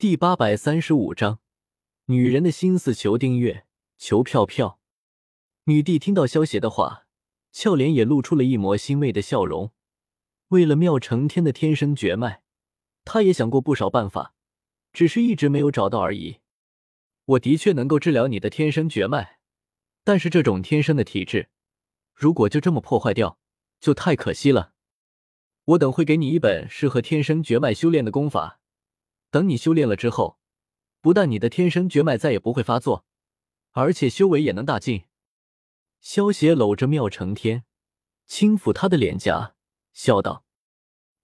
第八百三十五章，女人的心思，求订阅，求票票。女帝听到萧邪的话，俏脸也露出了一抹欣慰的笑容。为了妙成天的天生绝脉，她也想过不少办法，只是一直没有找到而已。我的确能够治疗你的天生绝脉，但是这种天生的体质，如果就这么破坏掉，就太可惜了。我等会给你一本适合天生绝脉修炼的功法。等你修炼了之后，不但你的天生绝脉再也不会发作，而且修为也能大进。萧邪搂着妙成天，轻抚他的脸颊，笑道：“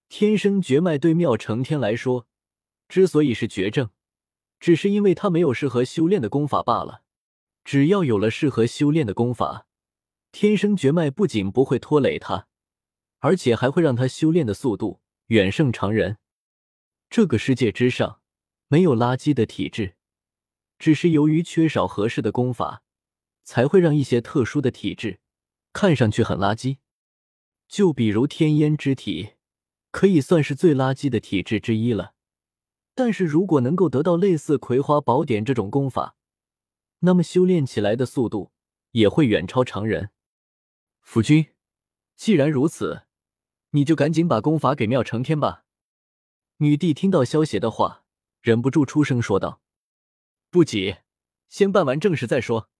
天生绝脉对妙成天来说，之所以是绝症，只是因为他没有适合修炼的功法罢了。只要有了适合修炼的功法，天生绝脉不仅不会拖累他，而且还会让他修炼的速度远胜常人。”这个世界之上没有垃圾的体质，只是由于缺少合适的功法，才会让一些特殊的体质看上去很垃圾。就比如天烟之体，可以算是最垃圾的体质之一了。但是如果能够得到类似《葵花宝典》这种功法，那么修炼起来的速度也会远超常人。夫君，既然如此，你就赶紧把功法给妙成天吧。女帝听到萧邪的话，忍不住出声说道：“不急，先办完正事再说。”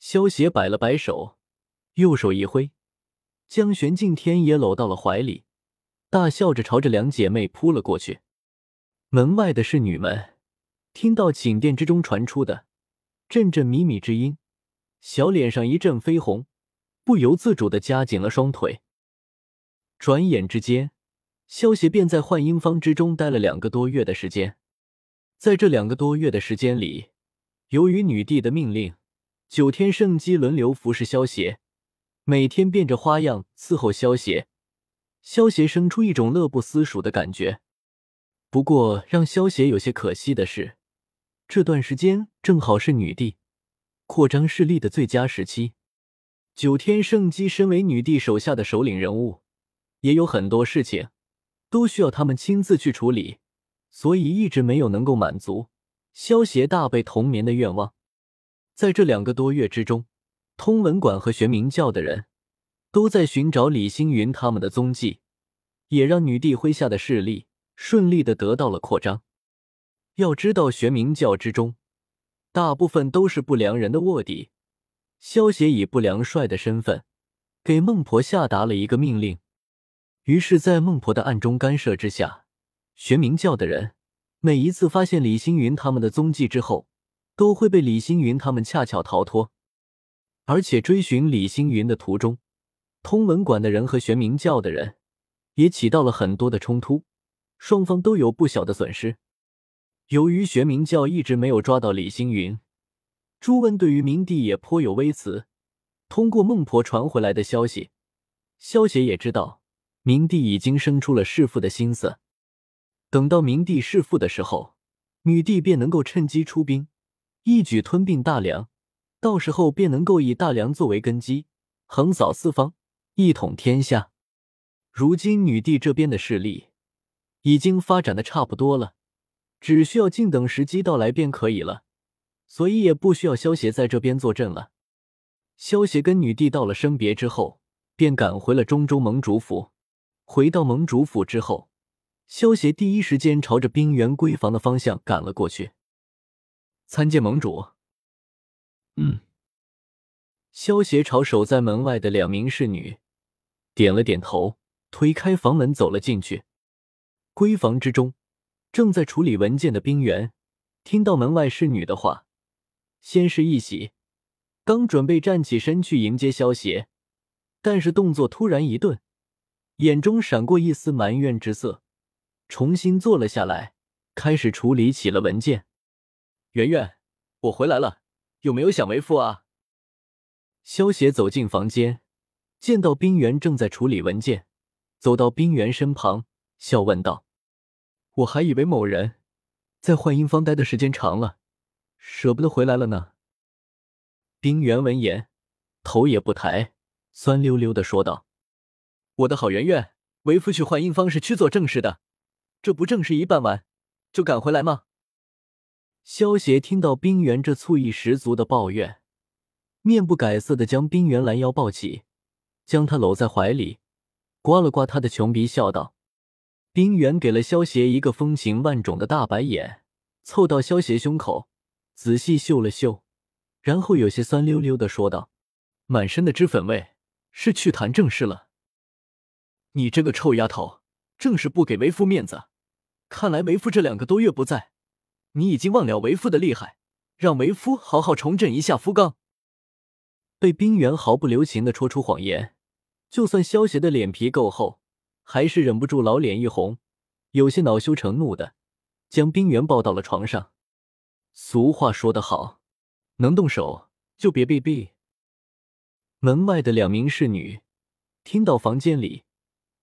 萧邪摆了摆手，右手一挥，将玄镜天也搂到了怀里，大笑着朝着两姐妹扑了过去。门外的侍女们听到寝殿之中传出的阵阵靡靡之音，小脸上一阵绯红，不由自主的夹紧了双腿。转眼之间。萧协便在幻音坊之中待了两个多月的时间，在这两个多月的时间里，由于女帝的命令，九天圣姬轮流服侍萧协，每天变着花样伺候萧协。萧协生出一种乐不思蜀的感觉。不过，让萧协有些可惜的是，这段时间正好是女帝扩张势力的最佳时期。九天圣姬身为女帝手下的首领人物，也有很多事情。都需要他们亲自去处理，所以一直没有能够满足萧协大被同眠的愿望。在这两个多月之中，通文馆和玄冥教的人都在寻找李星云他们的踪迹，也让女帝麾下的势力顺利的得到了扩张。要知道，玄冥教之中大部分都是不良人的卧底。萧协以不良帅的身份给孟婆下达了一个命令。于是，在孟婆的暗中干涉之下，玄冥教的人每一次发现李星云他们的踪迹之后，都会被李星云他们恰巧逃脱。而且，追寻李星云的途中，通文馆的人和玄冥教的人也起到了很多的冲突，双方都有不小的损失。由于玄冥教一直没有抓到李星云，朱温对于明帝也颇有微词。通过孟婆传回来的消息，萧协也知道。明帝已经生出了弑父的心思，等到明帝弑父的时候，女帝便能够趁机出兵，一举吞并大梁，到时候便能够以大梁作为根基，横扫四方，一统天下。如今女帝这边的势力已经发展的差不多了，只需要静等时机到来便可以了，所以也不需要萧协在这边坐镇了。萧协跟女帝道了生别之后，便赶回了中州盟主府。回到盟主府之后，萧协第一时间朝着冰原闺房的方向赶了过去，参见盟主。嗯，萧协朝守在门外的两名侍女点了点头，推开房门走了进去。闺房之中，正在处理文件的冰原听到门外侍女的话，先是一喜，刚准备站起身去迎接萧协，但是动作突然一顿。眼中闪过一丝埋怨之色，重新坐了下来，开始处理起了文件。圆圆，我回来了，有没有想为父啊？萧协走进房间，见到冰原正在处理文件，走到冰原身旁，笑问道：“我还以为某人在幻音坊待的时间长了，舍不得回来了呢。”冰原闻言，头也不抬，酸溜溜的说道。我的好圆圆，为夫去幻音方是去做正事的，这不正事一办完，就赶回来吗？萧协听到冰原这醋意十足的抱怨，面不改色的将冰原拦腰抱起，将他搂在怀里，刮了刮他的穷鼻，笑道：“冰原给了萧协一个风情万种的大白眼，凑到萧协胸口，仔细嗅了嗅，然后有些酸溜溜的说道：‘满身的脂粉味，是去谈正事了。’你这个臭丫头，正是不给为夫面子。看来为夫这两个多月不在。”你已经忘了为夫的厉害，让为夫好好重振一下夫纲。被冰原毫不留情的戳出谎言，就算萧邪的脸皮够厚，还是忍不住老脸一红，有些恼羞成怒的将冰原抱到了床上。俗话说得好，能动手就别逼逼。门外的两名侍女听到房间里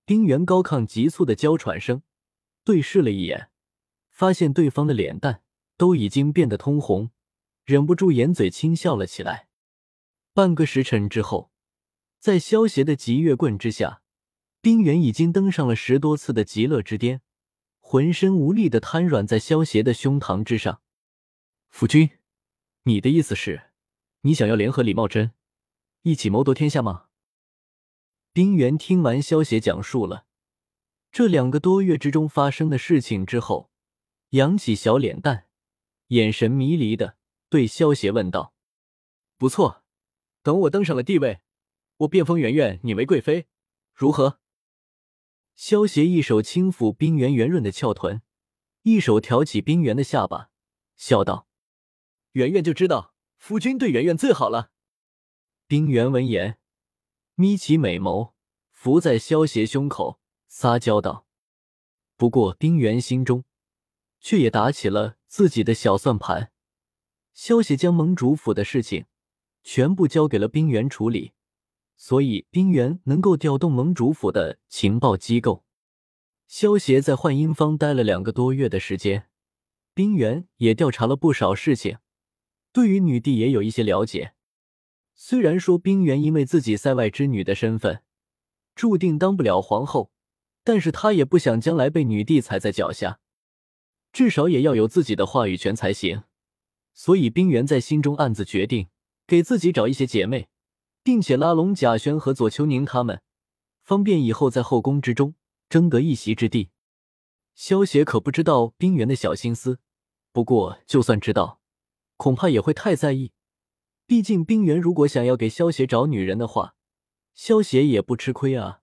丁原高亢急促的娇喘声，对视了一眼。发现对方的脸蛋都已经变得通红，忍不住掩嘴轻笑了起来。半个时辰之后，在萧邪的极月棍之下，丁原已经登上了十多次的极乐之巅，浑身无力的瘫软在萧邪的胸膛之上。夫君，你的意思是，你想要联合李茂贞一起谋夺天下吗？冰原听完萧邪讲述了这两个多月之中发生的事情之后。扬起小脸蛋，眼神迷离的对萧邪问道：“不错，等我登上了帝位，我便封圆圆你为贵妃，如何？”萧邪一手轻抚冰原圆润的翘臀，一手挑起冰原的下巴，笑道：“圆圆就知道夫君对圆圆最好了。”冰原闻言，眯起美眸，伏在萧邪胸口，撒娇道：“不过冰原心中……”却也打起了自己的小算盘。萧协将盟主府的事情全部交给了冰原处理，所以冰原能够调动盟主府的情报机构。萧协在幻音坊待了两个多月的时间，冰原也调查了不少事情，对于女帝也有一些了解。虽然说冰原因为自己塞外之女的身份，注定当不了皇后，但是他也不想将来被女帝踩在脚下。至少也要有自己的话语权才行，所以冰原在心中暗自决定，给自己找一些姐妹，并且拉拢贾轩和左秋宁他们，方便以后在后宫之中争得一席之地。萧协可不知道冰原的小心思，不过就算知道，恐怕也会太在意。毕竟冰原如果想要给萧邪找女人的话，萧邪也不吃亏啊。